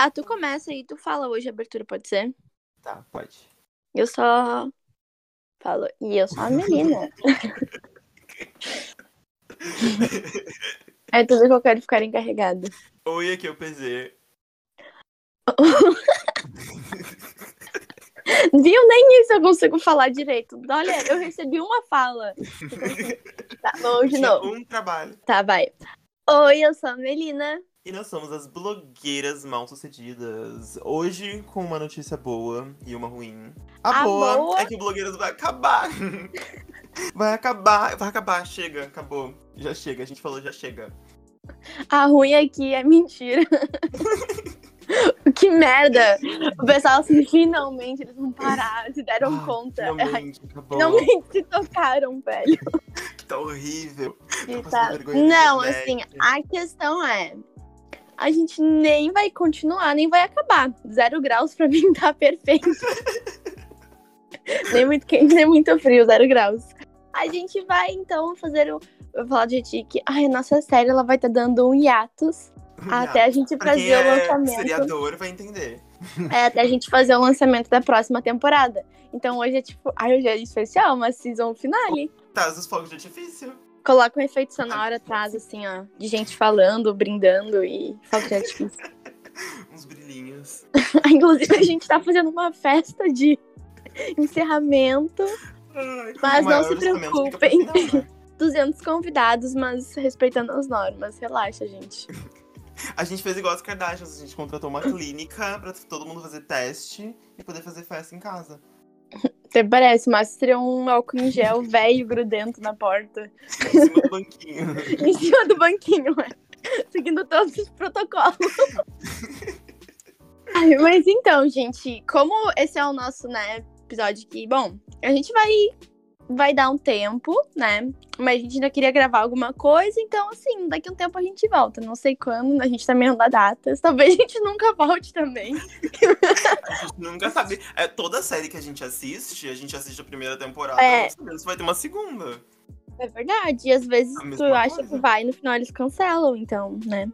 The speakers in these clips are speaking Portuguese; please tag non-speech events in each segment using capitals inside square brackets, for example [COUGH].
Tá, tu começa e tu fala hoje a abertura, pode ser? Tá, pode. Eu só falo. E eu sou a menina. [LAUGHS] é tudo que eu quero ficar encarregada. Oi, aqui é o PZ. Viu? Nem isso eu consigo falar direito. Olha, eu recebi uma fala. [LAUGHS] Tá, vamos de novo. um trabalho. Tá, vai. Oi, eu sou a Melina. E nós somos as blogueiras mal-sucedidas. Hoje com uma notícia boa e uma ruim. A, A boa, boa- é que o Blogueiras vai acabar. [LAUGHS] vai acabar, vai acabar, chega, acabou. Já chega, a gente falou já chega. A ruim aqui é mentira. [LAUGHS] que merda! O pessoal, assim, finalmente eles vão parar, se deram Ah, conta. Finalmente, acabou. Finalmente se tocaram, velho. Que [LAUGHS] tá horrível. Tá- Não, assim, a questão é. A gente nem vai continuar, nem vai acabar. Zero graus pra [LAUGHS] mim tá perfeito. nem muito quente, nem muito frio, zero graus. A gente vai, então, fazer o. Eu vou falar de ti que ai, a nossa série ela vai estar dando um hiatus até a gente Pra quem fazer o é lançamento. seriador vai entender. É, até a gente fazer o lançamento da próxima temporada. Então hoje é tipo. Ai, hoje é especial, uma season finale. Tá, os fogos de artifício. Coloca um efeito sonoro atrás, assim, ó. De gente falando, brindando e fogo de artifício. Uns brilhinhos. [LAUGHS] Inclusive, a gente tá fazendo uma festa de encerramento. Ai, Mas o não se preocupem. final, né? [LAUGHS] 200 convidados, mas respeitando as normas. Relaxa, gente. [LAUGHS] A gente fez igual as Kardashians, a gente contratou uma clínica pra todo mundo fazer teste e poder fazer festa em casa. Até parece, mas seria um álcool em gel [LAUGHS] velho grudento na porta. Em cima do banquinho. [LAUGHS] em cima do banquinho, é. Seguindo todos os protocolos. Ai, mas então, gente, como esse é o nosso, né, episódio aqui, bom, a gente vai vai dar um tempo, né? Mas a gente ainda queria gravar alguma coisa, então assim, daqui a um tempo a gente volta. Não sei quando, a gente também não dá datas. [LAUGHS] Talvez a gente nunca volte também. A gente nunca sabe. É, toda série que a gente assiste, a gente assiste a primeira temporada, É. se vai ter uma segunda. É verdade. E às vezes tu mesma acha coisa. que vai, no final eles cancelam, então, né?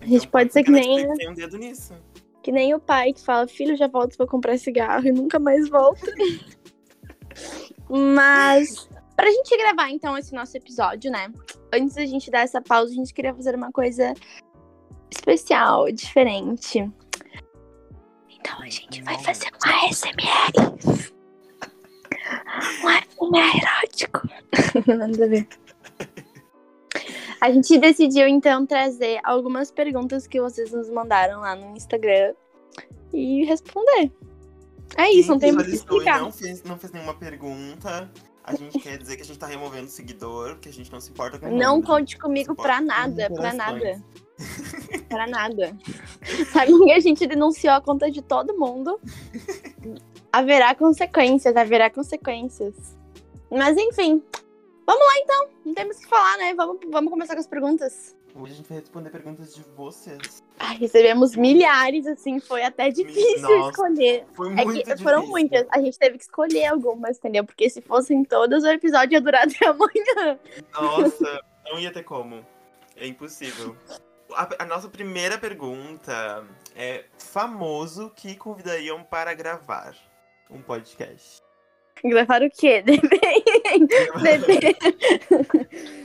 A gente Então, pode ser que nem- tem um dedo nisso. Que nem o pai que fala, filho, já volto pra comprar cigarro e nunca mais volta. [LAUGHS] Mas, pra gente gravar então esse nosso episódio, né? Antes da gente dar essa pausa, a gente queria fazer uma coisa especial, diferente. Então a gente vai fazer um ASMR. Um ASMR erótico. [LAUGHS] Nada ver. A gente decidiu então trazer algumas perguntas que vocês nos mandaram lá no Instagram e responder. É isso, não tem Quem muito o que explicar. não fez, não fez nenhuma pergunta. A gente quer dizer que a gente tá removendo seguidor, porque a gente não se importa com Não conte comigo pra nada, pra nada. [LAUGHS] Pra nada. Sabe que a gente denunciou a conta de todo mundo? Haverá consequências, haverá consequências. Mas enfim, vamos lá então. Não temos o que falar, né? Vamos, vamos começar com as perguntas. Hoje a gente vai responder perguntas de vocês. Ai, recebemos milhares, assim, foi até difícil Nossa, escolher. Foi É muito que foram difícil. muitas. A gente teve que escolher algumas, entendeu? Porque se fossem todas, o episódio ia durar [LAUGHS] até amanhã. Nossa, não ia ter como. É impossível. A, a nossa primeira pergunta é famoso que convidariam para gravar um podcast. Gravar o quê? [LAUGHS] Depende. [LAUGHS] Depende.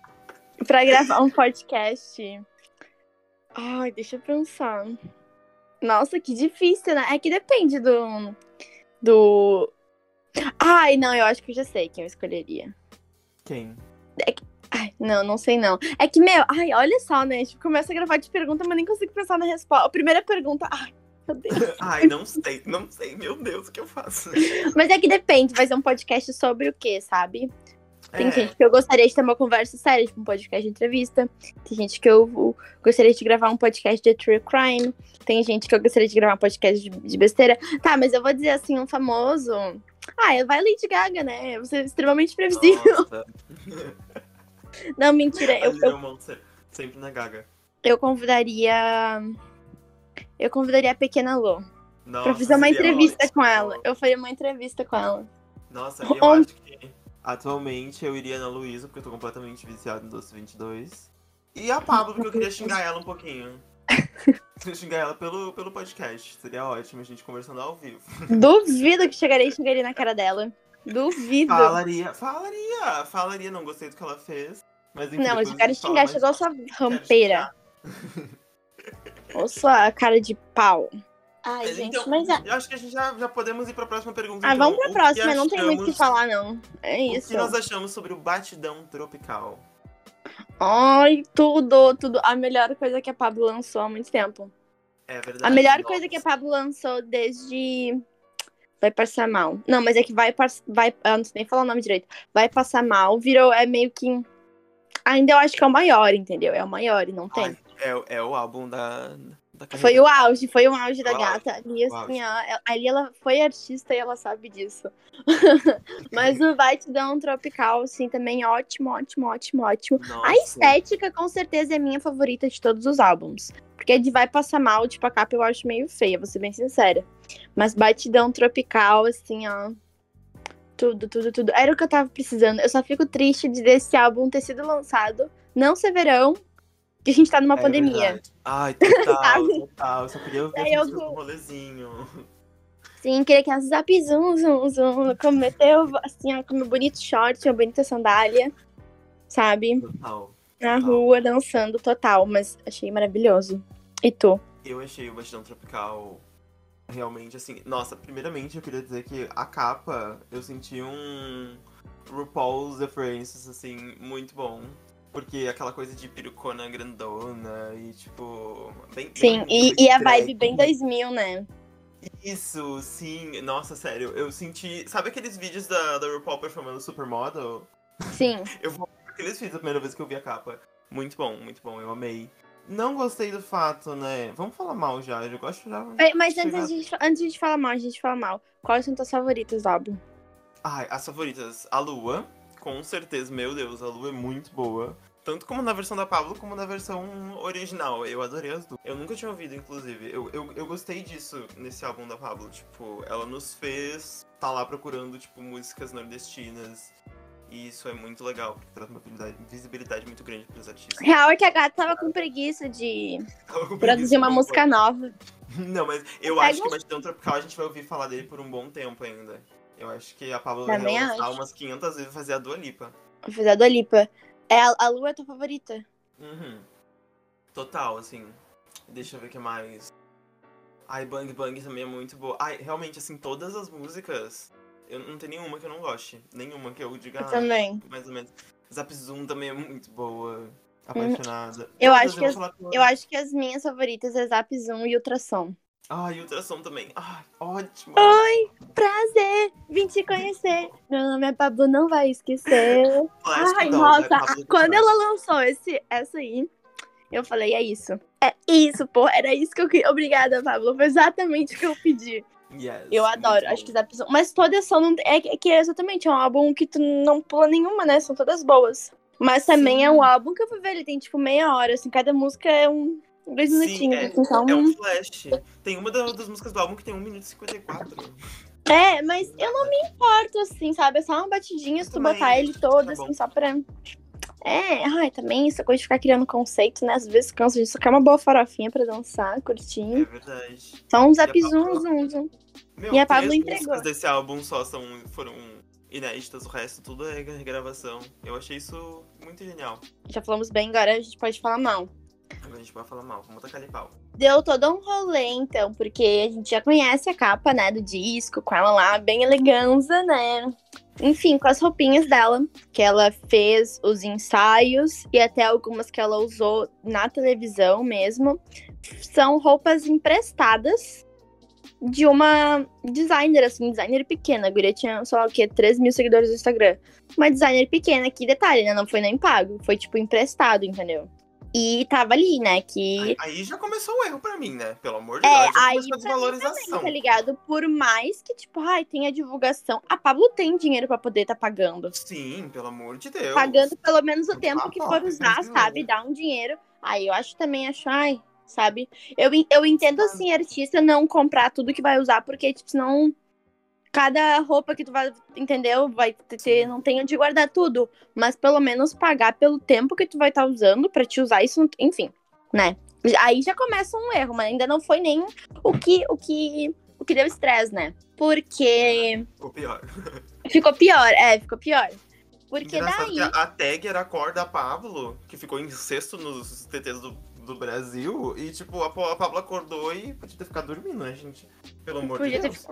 Pra gravar um podcast. Ai, deixa eu pensar. Nossa, que difícil, né? É que depende do. Do. Ai, não, eu acho que eu já sei quem eu escolheria. Quem? Ai, não, não sei não. É que, meu, ai, olha só, né? A gente começa a gravar de pergunta, mas nem consigo pensar na resposta. A primeira pergunta, ai, meu Deus. [LAUGHS] Ai, não sei, não sei. Meu Deus, o que eu faço? Mas é que depende, vai ser um podcast sobre o quê, sabe? Tem É, gente que eu gostaria de ter uma conversa séria, tipo um podcast de entrevista. Tem gente que eu gostaria de gravar um podcast de true crime. Tem gente que eu gostaria de gravar um podcast de, de besteira. Tá, mas eu vou dizer assim, um famoso. Ah, vai Lady Gaga, né? Você é extremamente previsível. [LAUGHS] Não, mentira. Eu, eu, sempre na gaga. eu convidaria. Eu convidaria a pequena Lô Nossa, pra fazer uma entrevista ótimo. com ela. Eu faria uma entrevista com ela. Nossa, eu On- acho que atualmente eu iria na Luísa, porque eu tô completamente viciado em Doce 22. E a Pablo, porque eu queria xingar ela um pouquinho. [LAUGHS] xingar ela pelo, pelo podcast. Seria ótimo a gente conversando ao vivo. Duvido que chegaria e xingaria na cara dela. Duvido. Falaria, falaria, falaria, não gostei do que ela fez. Mas enfim, não, mas eu quero xingar, chegou sua rampeira. Ou sua cara de pau. Ai, Mas gente, então, mas é. Eu acho que a gente já, já podemos ir pra próxima pergunta. Ah, então. vamos pra O próxima, que não tem muito o que achamos- falar, não. É O isso. que nós achamos sobre o batidão tropical? Ai, tudo, tudo. A melhor coisa que a Pablo lançou há muito tempo. É verdade. A melhor nossa. coisa que a Pablo lançou desde. Vai passar mal. Não, mas é que vai passar. Vai... Eu não sei nem falar o nome direito. Vai passar mal. Virou. É meio que. Ainda eu acho que é o maior, entendeu? É o maior e não tem. Ai, é, é o álbum da. Foi o auge, foi o auge da O auge, gata. Ali, assim, ó, ela- ali ela foi artista e ela sabe disso. [LAUGHS] Mas o Vai Te Dar um Tropical, assim, também ótimo, ótimo, ótimo, ótimo. Nossa. A estética, com certeza, é minha favorita de todos os álbuns. Porque de Vai Passar Mal, tipo, a capa eu acho meio feia, vou ser bem sincera. Mas Batidão Tropical, assim, ó. Tudo, tudo, tudo. Era o que eu tava precisando. Eu só fico triste de desse álbum ter sido lançado, não ser verão, que a gente tá numa É pandemia. verdade. Ai, [LAUGHS] total, total. Eu só queria ouvir Aí as eu do rolezinho. Sim, queria que ela zap zum, zum, zum, cometeu, assim, ó, com meu bonito short, uma bonita sandália, sabe? Total. Na Total. rua, dançando, total, mas achei maravilhoso. E tu? Eu achei o Batidão Tropical realmente assim. Nossa, primeiramente eu queria dizer que a capa eu senti um RuPaul's References, assim, muito bom. Porque aquela coisa de perucona grandona e tipo. Bem, Sim, bem e, e a vibe bem 2000, né? Isso, sim. Nossa, sério, eu senti. Sabe aqueles vídeos da, da RuPaul performando Supermodel? Sim. [LAUGHS] Eu vou aqueles vídeos a primeira vez que eu vi a capa. Muito bom, muito bom, eu amei. Não gostei do fato, né? Vamos falar mal já, eu gosto já. É, Mas antes de, gente- antes de falar mal, a gente fala mal. Quais são tuas favoritas álbum? Ai, as favoritas. A Lua, com certeza, meu Deus, a Lua é muito boa. Tanto como na versão da Pablo, como na versão original. Eu adorei as duas. Eu nunca tinha ouvido, inclusive. Eu, eu, eu gostei disso nesse álbum da Pablo. Tipo, ela nos fez tá lá procurando, tipo, músicas nordestinas. E isso é muito legal, porque traz uma visibilidade, muito grande pros artistas. Real é que a gata tava com preguiça de com produzir preguiça, uma música nova. [LAUGHS] Não, mas eu Pega acho que o Batidão Tropical a gente vai ouvir falar dele por um bom tempo ainda. Eu acho que a Pablo vai lançar umas 500 vezes fazer a Dua Lipa. Vou fazer a Dua Lipa. É, a, a Lua é tua favorita? Uhum. Total, assim. Deixa eu ver o que mais. Ai, Bang Bang também é muito boa. Ai, realmente, assim, todas as músicas. Eu não tem nenhuma que eu não goste. Nenhuma que eu diga. Eu "Ah, também. mais ou menos. Zap Zoom também é muito boa. Apaixonada. Eu Todas, acho que as-. Eu acho que as minhas favoritas é Zap Zoom e Ultrassom. Ai, Ultrassom também. Ai, ótimo. Oi, prazer, vim te conhecer. Meu nome é Pablo, não vai esquecer. [LAUGHS] Ai, nossa, quando ela lançou esse, essa aí, eu falei, é isso. É isso, pô, era isso que eu queria. Obrigada, Pablo, foi exatamente o que eu pedi. Yes, Eu adoro, acho que Zap Zoom. Mas todas são. não- É, que- é exatamente é um álbum que tu não pula nenhuma, né? São todas boas. Mas também Sim. é um álbum que eu vou ver, ele tem tipo meia hora, assim, cada música é um. Dois Sim, minutinhos, é, assim, então. é um flash. Tem uma da- das músicas do álbum que tem 1 minuto e 54. É, mas eu não me importo, assim, sabe? É só uma batidinha se tu Também, botar ele todo, tá assim, só pra. É, ai, também essa coisa de ficar criando conceito, né? Às vezes cansa só quer uma boa farofinha pra dançar, É curtir. verdade. Só um zap zoom, zoom, zoom. Meu, E a Pablo entregou. músicas desse álbum só são, foram inéditas, o resto tudo é regravação. Eu achei isso muito genial. Já falamos bem, agora a gente pode falar mal. A gente vai falar mal, vamos tacar pau. Deu todo um rolê, então, porque a gente já conhece a capa, né, do disco, com ela lá, bem eleganza, né? Enfim, com as roupinhas dela, que ela fez os ensaios e até algumas que ela usou na televisão mesmo. São roupas emprestadas de uma designer, assim, designer pequena. A guria tinha, lá o quê, 3 mil seguidores no Instagram. Uma designer pequena, que detalhe, né? Não foi nem pago, foi tipo emprestado, entendeu? E tava ali, né? Que. Aí, já começou o erro pra mim, né? Pelo amor de É, Deus, aí começou a desvalorização. tá ligado? Por mais que, tipo, ai, tenha divulgação. A Pablo tem dinheiro pra poder tá pagando. Sim, pelo amor de Deus. Pagando pelo menos o Por tempo que for usar, sabe? Dar um dinheiro. Aí eu acho também, acho, ai, sabe? Eu, eu entendo, assim, artista não comprar tudo que vai usar, porque, tipo, senão cada roupa que tu vai, entendeu? Vai ter, não tem onde guardar tudo. Mas pelo menos pagar pelo tempo que tu vai estar usando pra te usar isso, enfim, né? Aí já começa um erro, mas ainda não foi nem o que, o que, o que deu estresse, né? Porque. O pior. Ficou pior, é, ficou pior. Porque Engraçado daí. a, a tag era a cor da Pablo, que ficou em sexto nos TTs do, do Brasil. E, tipo, a, a Pablo acordou e podia ter ficado dormindo, né, gente? Pelo amor Podia de ter Deus.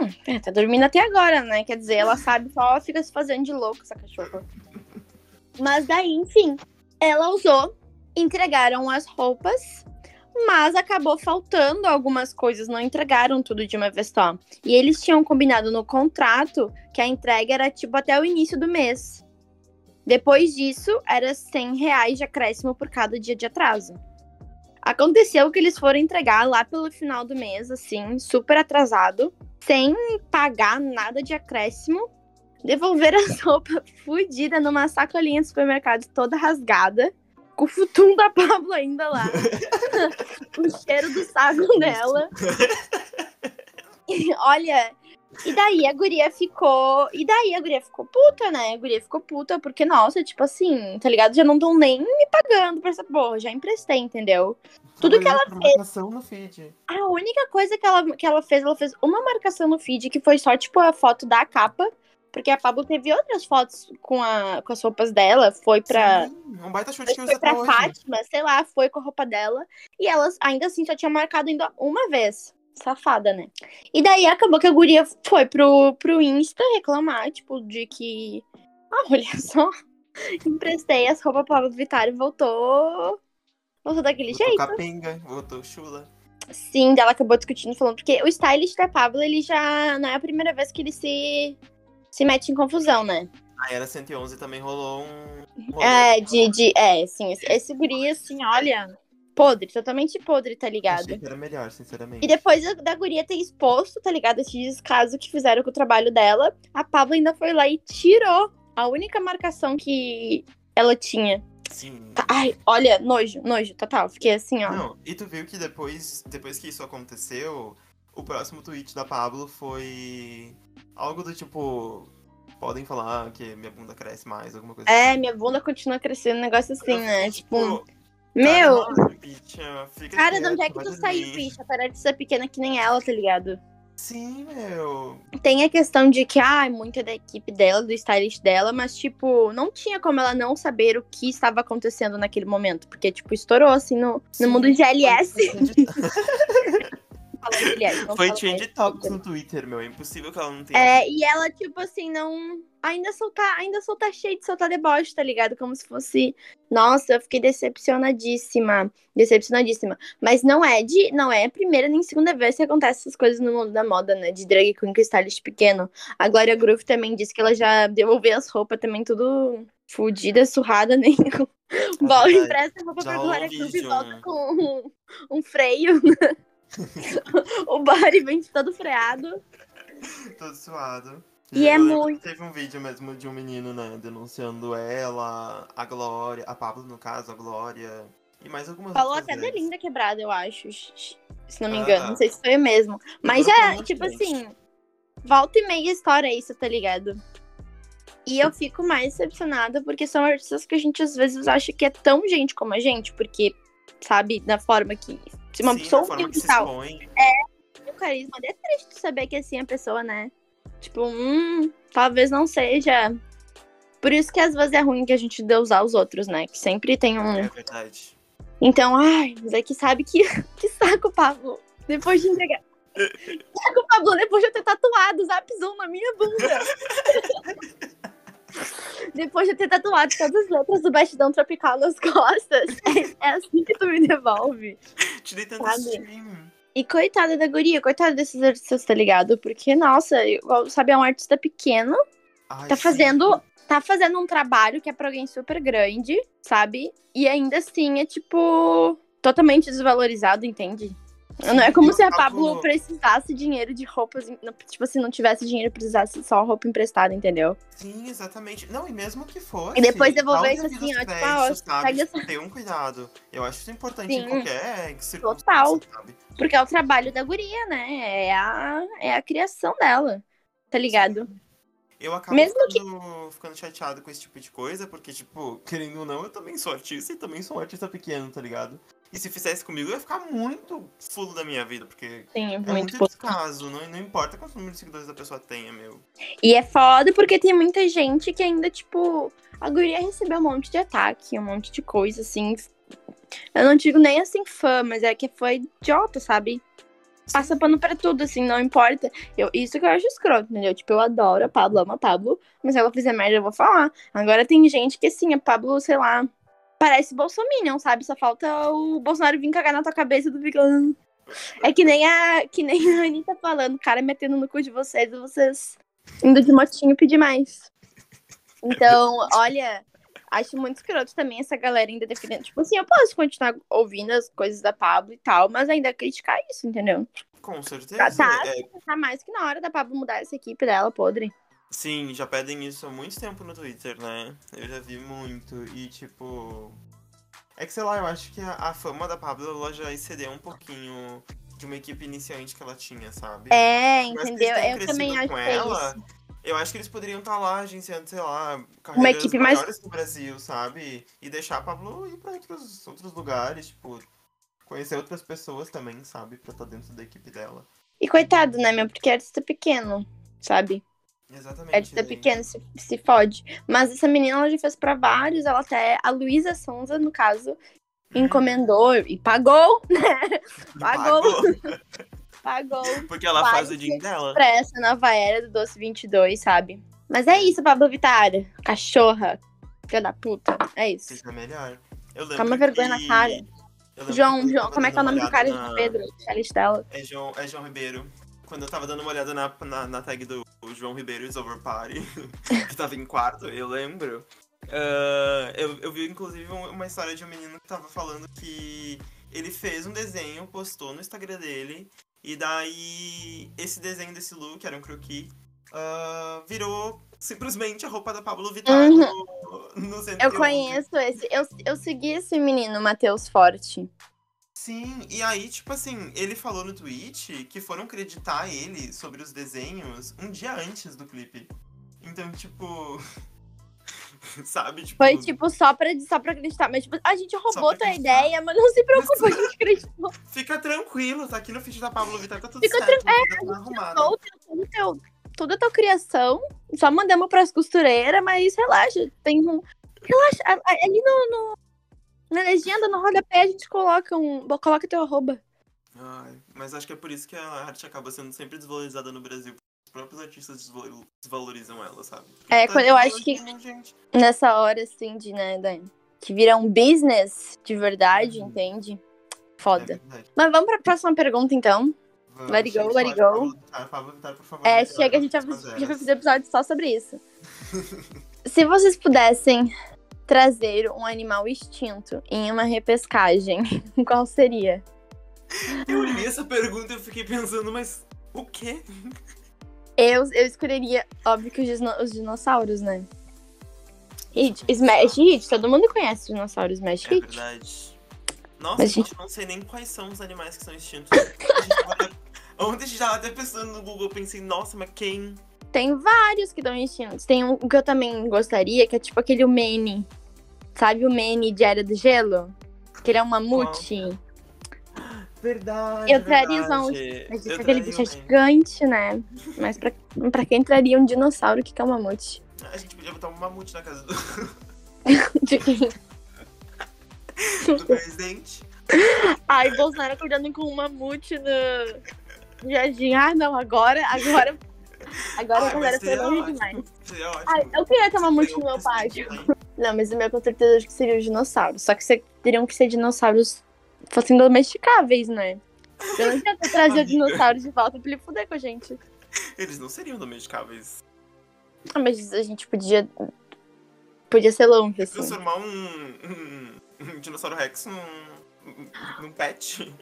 Hum, é, tá dormindo até agora, né? Quer dizer, ela sabe só fica se fazendo de louco, essa cachorra. Mas daí, enfim, ela usou, entregaram as roupas, mas acabou faltando algumas coisas, não entregaram tudo de uma vez só. E eles tinham combinado no contrato que a entrega era tipo até o início do mês. Depois disso, era 100 reais de acréscimo por cada dia de atraso. Aconteceu que eles foram entregar lá pelo final do mês, assim, super atrasado, sem pagar nada de acréscimo. Devolver as [LAUGHS] roupas fodidas numa sacolinha de supermercado toda rasgada, com o futum da Pablo ainda lá. [LAUGHS] [LAUGHS] o cheiro do saco dela. E, olha, e daí a guria ficou. E daí a guria ficou puta, né? A guria ficou puta, porque, nossa, tipo assim, tá ligado? Já não estão nem me pagando pra essa porra, já emprestei, entendeu? Tudo que ela fez. no feed. A única coisa que ela, que ela fez, ela fez uma marcação no feed, que foi só, tipo, a foto da capa. Porque a Pablo teve outras fotos com, a, com as roupas dela. Foi pra. Sim, um baita chute que Foi usa pra. Fátima, sei lá, foi com a roupa dela. E elas ainda assim só tinha marcado ainda uma vez. Safada, né? E daí acabou que a guria foi pro, pro Insta reclamar, tipo, de que. Ah, olha [LAUGHS] só. Emprestei as roupas pra Pablo Vittar e voltou. Voltou daquele Voltou jeito. capenga, voltou chula. Sim, dela acabou discutindo, falando, porque o stylist da Pablo, ele já não é a primeira vez que ele se, se mete em confusão, né? A Era 111 também rolou um. rolê. É, de, de. É, sim, esse, esse guri, assim, olha. Podre, totalmente podre, tá ligado? Achei que era melhor, sinceramente. E depois da, guria ter exposto, tá ligado? Esse descaso que fizeram com o trabalho dela, a Pablo ainda foi lá e tirou a única marcação que ela tinha. Sim. Tá, Ai, olha, nojo, nojo, total. Fiquei assim, ó. Não, e tu viu que depois, depois que isso aconteceu, o próximo tweet da Pablo foi algo do tipo. Podem falar que minha bunda cresce mais, alguma coisa É, assim. minha bunda continua crescendo, um negócio assim, Eu né? fiquei, Tipo, meu, Caramba, bicha, fica cara, de onde é que tu dormir. saiu, bicha? Parar de ser pequena que nem ela, tá ligado? Sim, meu. Tem a questão de que, ah, muito é da equipe dela, do stylist dela, mas, tipo, não tinha como ela não saber o que estava acontecendo naquele momento. Porque, tipo, estourou, assim, no, Sim, no mundo de LS. [LAUGHS] Foi trend, Fala de LS, não foi trend topics no Twitter, meu. É impossível que ela não tenha. É, e ela, tipo assim, não. Ainda soltar, ainda soltar cheio de soltar deboche, tá ligado? Como se fosse. Nossa, eu fiquei decepcionadíssima. Decepcionadíssima. Mas não é de. Não é a primeira nem segunda vez que acontece essas coisas no mundo da moda, né? De drag queen com stylist pequeno. A Glória Groove também disse que ela já devolveu as roupas também tudo fudida, surrada, [LAUGHS] nem. Verdade. empresta a roupa pra Glória Groove e volta com um, um freio. [LAUGHS] [LAUGHS] o body vem todo freado. Todo suado. E Eu é muito- Teve um vídeo mesmo de um menino, né, denunciando ela, a Glória, a Pablo, no caso, a Glória, e mais algumas Falou até da. Linda Quebrada, eu acho. Se não me Ah. engano. Não sei se foi mesmo. Mas é, tipo gente. assim, volta e meia história isso, tá ligado? E eu fico mais decepcionada porque são artistas que a gente às vezes acha que é tão gente como a gente, porque, sabe, da forma que. Se uma Sim, pessoa forma que tal, expõe. tem o carisma, é triste saber que assim a pessoa, né? Tipo, hum, talvez não seja. Por isso que às vezes é ruim que a gente dê usar os outros, né? Que sempre tem um. É verdade. Então, ai, mas é que sabe que, [LAUGHS] que saco, Pablo. Depois de entregar. [LAUGHS] saco, Pablo, depois de eu ter tatuado o Zap Zoom na minha bunda. [LAUGHS] depois de ter tatuado todas as letras do Batidão Tropical nas costas. É, é assim que tu me devolve. Te dei tanto stream. E coitada da guria, coitada desses artistas, tá ligado? Porque, nossa, sabe, é um artista pequeno, Ai, tá sim. fazendo. Tá fazendo um trabalho que é pra alguém super grande, sabe? E ainda assim é, tipo, totalmente desvalorizado, entende? Não é como se a acabo- Pablo precisasse dinheiro de roupas. Tipo assim, não tivesse dinheiro, precisasse só roupa emprestada, entendeu? Sim, exatamente. Não, e mesmo que fosse. E depois devolver isso assim, ó, tipo, ah, ó, sabe? pega Tipo, Ter um cuidado. Eu acho isso importante Sim. em qualquer Total. sabe? Porque é o trabalho da guria, né? É a, é a criação dela. Tá ligado? Eu acabo Mesmo ficando, ficando chateado com esse tipo de coisa, porque, tipo, [LAUGHS] querendo ou não, eu também sou artista e também sou um artista pequeno, tá ligado? E se fizesse comigo, eu ia ficar muito fulo da minha vida, porque Sim, é muito muito pouco. descaso. Não, não importa quantos número de seguidores a pessoa tenha, meu. E é foda porque tem muita gente que ainda, tipo, a guria recebeu um monte de ataque, um monte de coisa, assim. Eu não digo nem assim fã, mas é que foi idiota, sabe? Passa pano pra tudo, assim, não importa. Eu, isso que eu acho escroto, entendeu? Tipo, eu adoro a Pablo, amo a Pablo, mas se ela fizer merda, eu vou falar. Agora tem gente que, assim, a Pablo, sei lá, parece Bolsominion, sabe? Só falta o Bolsonaro vir cagar na tua cabeça fica. "Ah". É que nem a, que nem a Anitta falando, o cara metendo no cu de vocês e vocês indo de motinho pedir mais. Então, olha, acho muito escroto também essa galera ainda defendendo. Tipo assim, eu posso continuar ouvindo as coisas da Pablo e tal, mas ainda criticar isso, entendeu? Com certeza. Tá, tá. É, Tá mais que na hora da Pablo mudar essa equipe dela, podre. Sim, já pedem isso há muito tempo no Twitter, né? Eu já vi muito. E tipo. É que sei lá, eu acho que a, a fama da Pablo ela já excedeu um pouquinho de uma equipe iniciante que ela tinha, sabe? É, entendeu? Eu também acho com que é ela. Eu acho que eles poderiam estar lá agenciando, sei lá, carreiras equipe mais- maiores do Brasil, sabe? E deixar a Pablo ir pra outros, outros lugares, tipo, conhecer outras pessoas também, sabe? Pra estar dentro da equipe dela. E coitado, né, meu? Porque é artista pequeno, sabe? Exatamente. Artista daí. pequeno se, se fode. Mas essa menina, ela já fez pra vários. Ela até, a Luísa Sonza, no caso, encomendou e pagou, [LAUGHS] né? Pagou. [LAUGHS] Pagou Porque ela faz o din dela. pra essa nova era do Doce 22, sabe? Mas é isso, Pablo Vittar. Cachorra. Filha da puta. É isso. Seja melhor. Eu lembro vergonha que- na cara. João, João, como é que é o nome do cara? na- Pedro, chalite dela. É João, é João Ribeiro. Quando eu tava dando uma olhada na, na, na tag do João Ribeiro is over party, [LAUGHS] que tava em quarto, eu lembro. ah, eu, eu vi, inclusive, um- uma história de um menino que tava falando que ele fez um desenho, postou no Instagram dele, e daí esse desenho desse look, era um croquis, ah, virou simplesmente a roupa da Pablo Vittar Uhum. no, no Eu conheço esse. Eu, eu segui esse menino, Matheus Forte. Sim, e aí, tipo assim, ele falou no tweet que foram acreditar ele sobre os desenhos um dia antes do clipe. Então, tipo. [LAUGHS] Sabe? Tipo, Foi tipo só pra, só pra acreditar. Mas tipo, a gente roubou tua acreditar. ideia, mas não se preocupa, a gente acreditou. Fica tranquilo, tá aqui no feed da Pablo Vittar, tá tudo Fica certo. Tá tudo arrumado. Todo, teu, toda a tua criação. Só mandamos pras costureiras, mas relaxa. Tem um. Relaxa. Ali no, no- na legenda, no rodapé, a gente coloca um. Coloca teu arroba. Ai, mas acho que é por isso que a arte acaba sendo sempre desvalorizada no Brasil. Os próprios artistas desvalo- desvalorizam ela, sabe? Porque É, tá quando eu acho que- gente. Nessa hora, assim, de, né, da- que vira um business de verdade, Uhum. entende? É Foda. verdade. Mas vamos pra próxima pergunta, então. Vamos, Let it go, let it go. Por favor. É, chega, a gente já já fez episódio só sobre isso. [LAUGHS] Se vocês pudessem trazer um animal extinto em uma repescagem, [LAUGHS] qual seria? Eu li essa pergunta e eu fiquei pensando, mas o quê? Eu, eu escolheria, óbvio que os, dino- os dinossauros, né? Hit, Smash Hit, todo mundo conhece os dinossauros Smash É Hit. verdade. Nossa, Mas, gente, eu não sei nem quais são os animais que são extintos. A gente Ontem a gente tava até pensando no Google, eu pensei, nossa, mas quem? Tem vários que estão extintos. Tem um que eu também gostaria, que é tipo aquele Mene. Sabe o Mene de Era do Gelo? Que ele é um mamute. Verdade. Eu traria verdade. Mas Eu aquele bicho é um gigante, né? Mas pra, pra quem traria um dinossauro, que que é um mamute? A gente podia botar um mamute na casa do, De [LAUGHS] quem? do presidente. Ai, Bolsonaro acordando com um mamute no jardim. Ah, não, agora, agora. Agora Ai, a galera foi longe ótimo, demais. Ótimo. Ai, eu queria ter mamute Tem no meu também. Não, mas o meu com certeza acho que seria os dinossauros. Só que teriam que ser dinossauros fossem domesticáveis, né? Eu não queria trazer o dinossauro de volta pra ele fuder com a gente. Eles não seriam domesticáveis. Ah, mas a gente podia. Podia ser longe, assim. Transformar um, um, um dinossauro Rex num, num pet.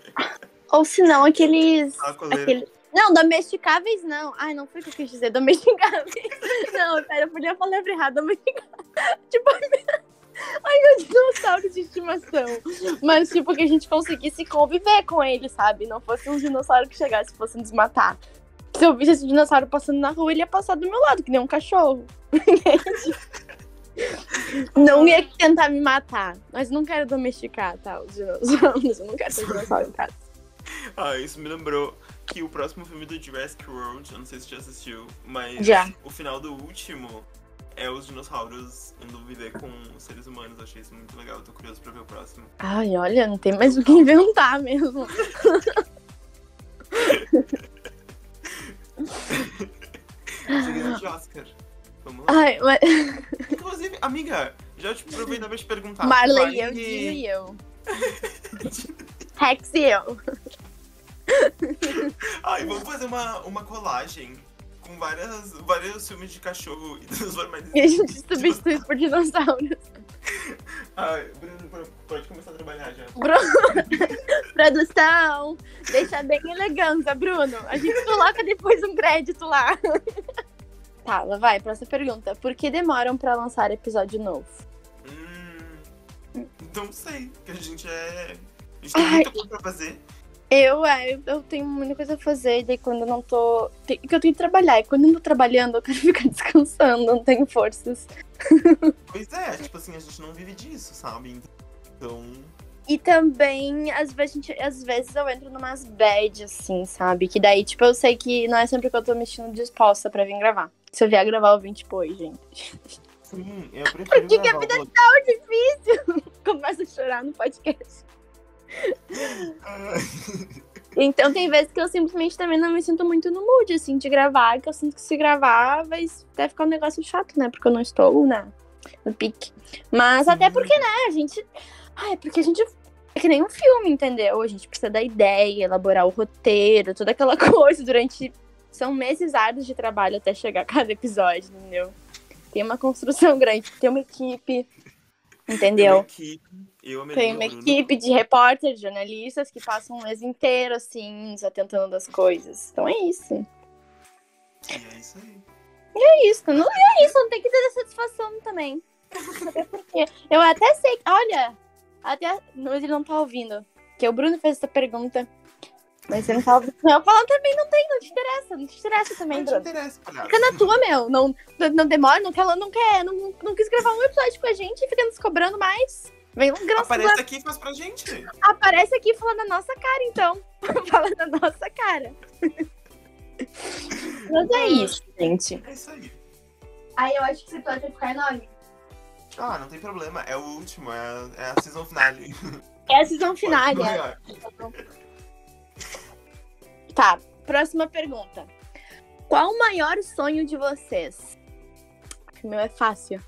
Ou se não, aqueles. Aquele... Não, domesticáveis não. Ai, não foi o que eu quis dizer. Domesticáveis. [LAUGHS] não, pera, eu podia falar errada. Domesticáveis. [LAUGHS] Tipo, ai, meu dinossauro de estimação. Mas, tipo, que a gente conseguisse conviver com ele, sabe? Não fosse um dinossauro que chegasse e fosse nos matar. Se eu visse esse dinossauro passando na rua, ele ia passar do meu lado, que nem um cachorro. [LAUGHS] Não ia tentar me matar. Mas não quero domesticar, tá? Os dinossauros. Eu não quero ter dinossauro em casa. Ah, isso me lembrou que o próximo filme do Jurassic World, eu não sei se você já assistiu, mas Já. o final do último é os dinossauros indo viver com os seres humanos. Eu achei isso muito legal, eu tô curioso pra ver o próximo. Ai, olha, não tem mais o que inventar mesmo. De Oscar. Vamos lá. Ai, mas... Inclusive, amiga, já te aproveitar pra te perguntar. Marley, vai eu, Dino e eu. [LAUGHS] Rex e eu. [LAUGHS] Ai, vamos fazer uma, uma colagem com várias, vários filmes de cachorro e transformar E a gente substitui por dinossauros. Ai, Bruno, pode começar a trabalhar já. Bruno, [LAUGHS] produção, deixa bem elegância, Bruno. A gente coloca depois um crédito lá. [LAUGHS] Tá, lá vai, próxima pergunta. Por que demoram pra lançar episódio novo? Hum, não sei, porque a gente é. A gente tem Ai. muita coisa pra fazer. Eu, é, eu- tenho muita coisa a fazer, e daí quando eu não tô. tem- que eu tenho que trabalhar, e quando eu não tô trabalhando, eu quero [LAUGHS] ficar descansando, não tenho forças. Pois é, tipo assim, a gente não vive disso, sabe? Então. E também, às vezes, gente, às vezes eu entro numas bad, assim, sabe? Que daí, tipo, eu sei que não é sempre que eu tô me sentindo disposta pra vir gravar. Se eu vier gravar, eu vim, tipo, oi, gente. Sim, eu prefiro. que que a vida o- Tão difícil! [LAUGHS] Começo a chorar no podcast. Ah, Então tem vezes que eu simplesmente também não me sinto muito no mood, assim, de gravar, que eu sinto que se gravar vai até ficar um negócio chato, né? Porque eu não estou, né? No pique. Mas Sim. até porque, né, a gente. Ai, porque a gente. É que nem um filme, entendeu? A gente precisa da ideia, elaborar o roteiro, toda aquela [LAUGHS] coisa durante. São meses árduos de trabalho até chegar a cada episódio, entendeu? Tem uma construção grande, tem uma equipe, Uma entendeu? equipe, eu, Tem uma Bruno. equipe de repórteres, jornalistas que passam um mês inteiro, assim, nos atentando das coisas. Então é isso. E é isso aí. É isso. Não é isso, não tem que ter satisfação também. Eu até sei. Olha, até. Mas ele não tá ouvindo. Que o Bruno fez essa pergunta. Mas você não tá ouvindo. Não, eu falando também não tem, não te interessa. Não te interessa também, Não te Bruno. interessa, palhaço. Fica na tua, meu. Não, não demora, não quer, não quer, não, não quis gravar um episódio com a gente e fica nos cobrando mais. Vem um graça Aparece aqui e faz pra gente. Aparece aqui falando na nossa cara, então. [LAUGHS] Fala na nossa cara. Mas é isso, gente. É isso aí. Aí eu acho que episódio vai ficar enorme. Ah, não tem problema. É o último, é, é a season finale. É a season final, Pode é. Tá, próxima pergunta. Qual o maior sonho de vocês? O meu é fácil.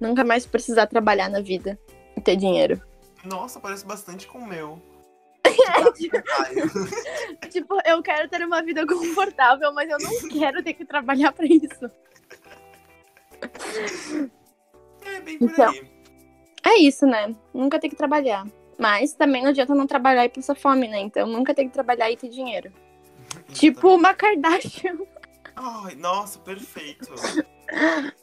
Nunca mais precisar trabalhar na vida e ter dinheiro. Nossa, parece bastante com o meu. [LAUGHS] Tipo, eu quero ter uma vida confortável, mas eu não quero ter que trabalhar pra isso. É bem por Então. aí. É isso, né? Nunca ter que trabalhar. Mas também não adianta não trabalhar e passar fome, né? Então nunca ter que trabalhar e ter dinheiro. [LAUGHS] Tipo uma Kardashian. Ai, nossa, perfeito.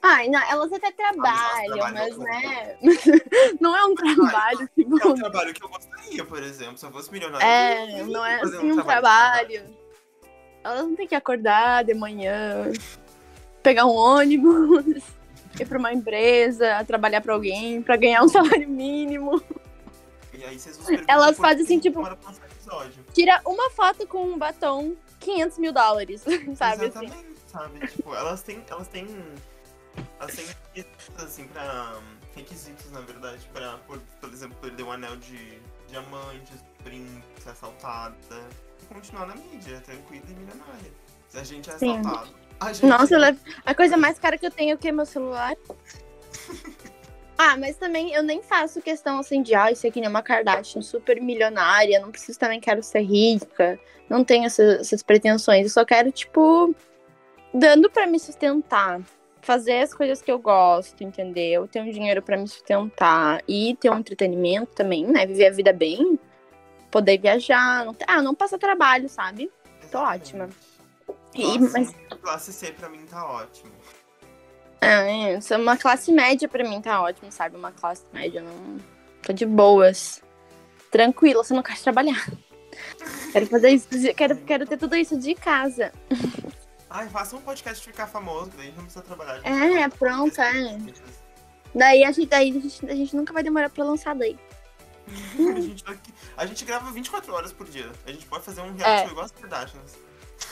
Ai, não, elas até trabalham, trabalham mas muito. né? [LAUGHS] Não é um trabalho, tipo. É um trabalho que eu gostaria, por exemplo. Se eu fosse milionário. É, não é assim um trabalho. Elas não têm que acordar de manhã, pegar um ônibus, [LAUGHS] ir pra uma empresa, trabalhar pra alguém, pra ganhar um salário mínimo. E aí vocês Elas fazem que assim, tipo-. Tira uma foto com um batom, 500 mil dólares, [LAUGHS] sabe? Assim. Sabe? Tipo, elas têm. Elas têm. Elas têm requisitos, assim, pra. Requisitos, na verdade, pra, por, por exemplo, perder um anel de diamante, brinco, ser assaltada. E continuar na mídia, tranquila e milionária. Se a gente é Sim. assaltado. A gente Nossa, levo- a coisa mais cara que eu tenho é o que? Meu celular. [LAUGHS] Ah, mas também eu nem faço questão assim de, ah, isso aqui nem uma Kardashian super milionária, não preciso também quero ser rica, não tenho essa- essas pretensões, eu só quero, tipo, dando pra me sustentar, fazer as coisas que eu gosto, entendeu? Ter um dinheiro pra me sustentar e ter um entretenimento também, né? Viver a vida bem, poder viajar, não, ah, não passar trabalho, sabe? tô ótima. E, Nossa, mas Classe C pra mim tá ótimo. É, isso é uma classe média pra mim tá ótimo, sabe? Uma classe média, não. Tô de boas. Tranquila, você não quer trabalhar. Quero fazer isso, quero, quero ter tudo isso de casa. [LAUGHS] Ai, faça um podcast ficar famoso, que daí a gente não precisa trabalhar. É, pronto, é. Daí a gente, daí a gente, a gente nunca vai demorar pra lançar daí. [LAUGHS] a, gente tá aqui- a gente grava 24 horas por dia. A gente pode fazer um reality É. igual as Kardashians.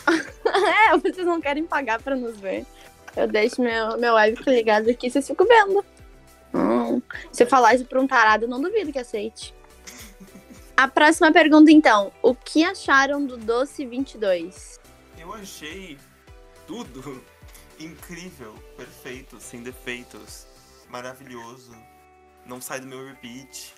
[LAUGHS] É, vocês não querem pagar pra nos ver. Eu deixo meu, meu webcam ligado aqui, vocês ficam vendo. Hum, se eu falar isso pra um tarado, eu não duvido que aceite. A próxima pergunta, então. O que acharam do Doce 22? Eu achei tudo [LAUGHS] incrível, perfeito, sem defeitos, maravilhoso. Não sai do meu repeat.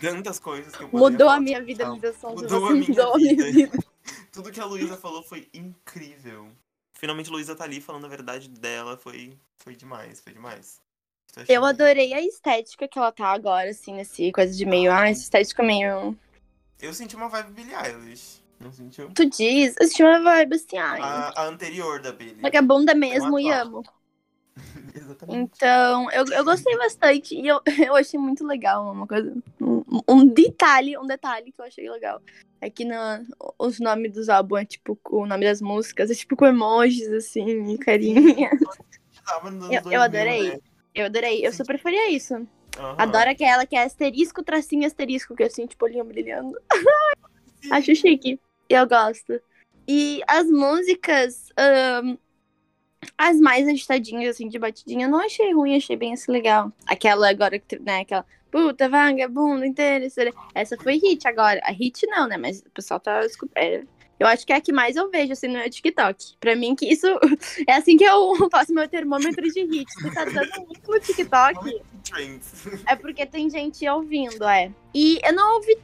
Tem [LAUGHS] tantas coisas que eu Mudou a minha vida. Luísa. Mudou a minha vida. vida. [LAUGHS] Tudo que a Luísa falou foi incrível. Finalmente a Luísa tá ali falando a verdade dela, foi, foi demais, foi demais. Eu adorei a estética que ela tá agora, assim, nesse coisa de meio. Ah, essa estética meio. Eu senti uma vibe Billie Eilish. Não sentiu? Tu diz, eu senti uma vibe assim, ai. A, a anterior da Billie. Vagabunda mesmo e amo. [LAUGHS] Exatamente. Então, eu, eu gostei bastante e eu, [LAUGHS] eu achei muito legal uma coisa. Um, um detalhe, um detalhe que eu achei legal. É que na, os nomes dos álbuns é tipo o nome das músicas, é tipo com emojis, assim, carinha. Eu- eu 2000, adorei. né? Eu adorei, eu Sim. super faria isso. Aham. Adoro aquela que é asterisco, tracinho, asterisco, que é assim, tipo, olhinho brilhando. [LAUGHS] Acho chique. Eu gosto. E as músicas, ahn, as mais agitadinhas, assim, de batidinha, eu não achei ruim, achei bem assim legal. Aquela agora, que, né, aquela puta, vagabunda inteira. Essa foi hit agora. A hit não, né, mas o pessoal tá escutando. Eu acho que é a que mais eu vejo, assim, no meu TikTok. Pra mim, que isso [LAUGHS] é assim que eu [LAUGHS] faço meu termômetro de hit. Se tá dando muito no TikTok, Trends. é porque tem gente ouvindo, é. E eu não ouvi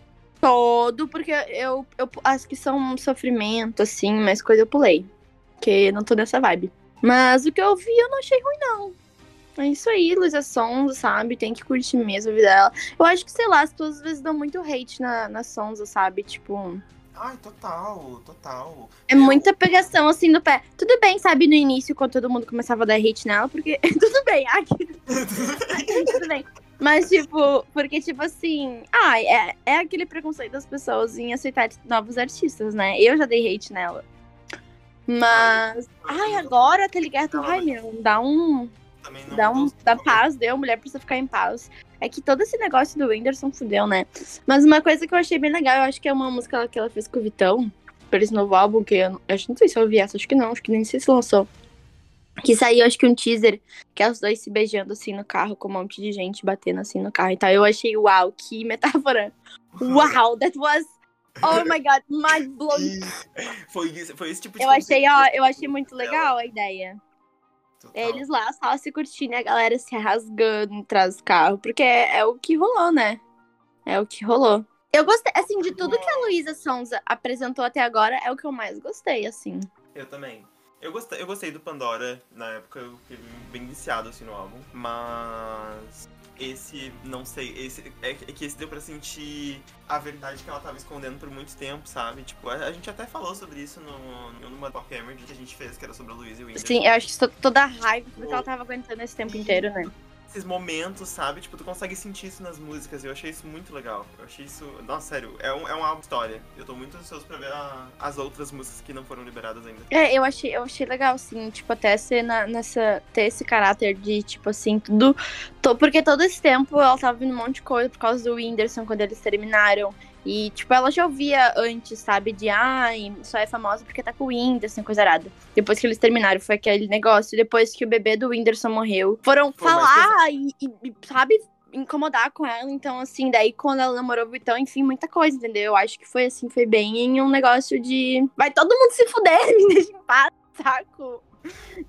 todo, porque eu, eu acho que são um sofrimento, assim, mas coisa eu pulei. Porque não tô nessa vibe. Mas o que eu ouvi eu não achei ruim, não. É isso aí, Luísa Sonza, sabe? Tem que curtir mesmo a vida dela. Eu acho que, sei lá, as pessoas às vezes dão muito hate na, na Sonza, sabe? Tipo, Ai, total, total. é muita pegação assim no pé. Tudo bem, sabe, no início, quando todo mundo começava a dar hate nela, porque. [LAUGHS] Tudo bem, aqui [LAUGHS] [LAUGHS] tudo bem. Mas, tipo, porque, tipo assim, ah, é, é aquele preconceito das pessoas em aceitar novos artistas, né? Eu já dei hate nela. Mas. Ai, agora, tá ligado? Ai, meu, dá um. Dá um. Dá paz, deu, mulher precisa ficar em paz. É que todo esse negócio do Whindersson fudeu, né? Mas uma coisa que eu achei bem legal, eu acho que é uma música que ela fez com o Vitão, por esse novo álbum, que eu, eu não sei se eu ouvi essa, acho que não, acho que nem sei se lançou. Que saiu, acho que um teaser, que é os dois se beijando assim no carro, com um monte de gente batendo assim no carro. Então eu achei, uau, que metáfora. [LAUGHS] Uau, that was. Oh my god, mind blowing. E Foi, isso- foi esse tipo de Eu achei, ó, eu achei muito legal a ideia. Total. Eles lá só se curtindo e a galera se rasgando atrás do carro, porque é, é o que rolou, né? É o que rolou. Eu gostei, assim, de tudo que a Luísa Sonza apresentou até agora, é o que eu mais gostei, assim. Eu também. Eu gostei, eu gostei do Pandora, na época eu fiquei bem viciado assim no álbum, mas esse, não sei, esse é, que- é que esse deu pra sentir a verdade que ela tava escondendo por muito tempo, sabe? Tipo, a, a gente até falou sobre isso no, numa Pop Emerald que a gente fez, que era sobre a e o Whindersson. Sim, eu acho que to- toda a raiva que ela tava aguentando esse tempo inteiro, né? Esses momentos, sabe? Tipo, tu consegue sentir isso nas músicas. Eu achei isso muito legal. Eu achei isso. Nossa, sério, é um, é um de história. Eu tô muito ansioso pra ver a- as outras músicas que não foram liberadas ainda. É, eu achei, eu achei legal, assim, tipo, até ser na- nessa. ter esse caráter de, tipo assim, tudo. to- porque todo esse tempo ela tava vendo um monte de coisa por causa do Whindersson quando eles terminaram. E, tipo, ela já ouvia antes, sabe? De ai, só é famosa porque tá com o Whindersson, coisa arada. Depois que eles terminaram, foi aquele negócio. Depois que o bebê do Whindersson morreu, foram Pô, falar e, e- sabe? Incomodar com ela, então assim, daí quando ela namorou o Vitão, enfim, muita coisa, entendeu? Eu acho que foi assim, foi bem em um negócio de. Vai todo mundo se fuder, [LAUGHS] me deixa em paz, saco.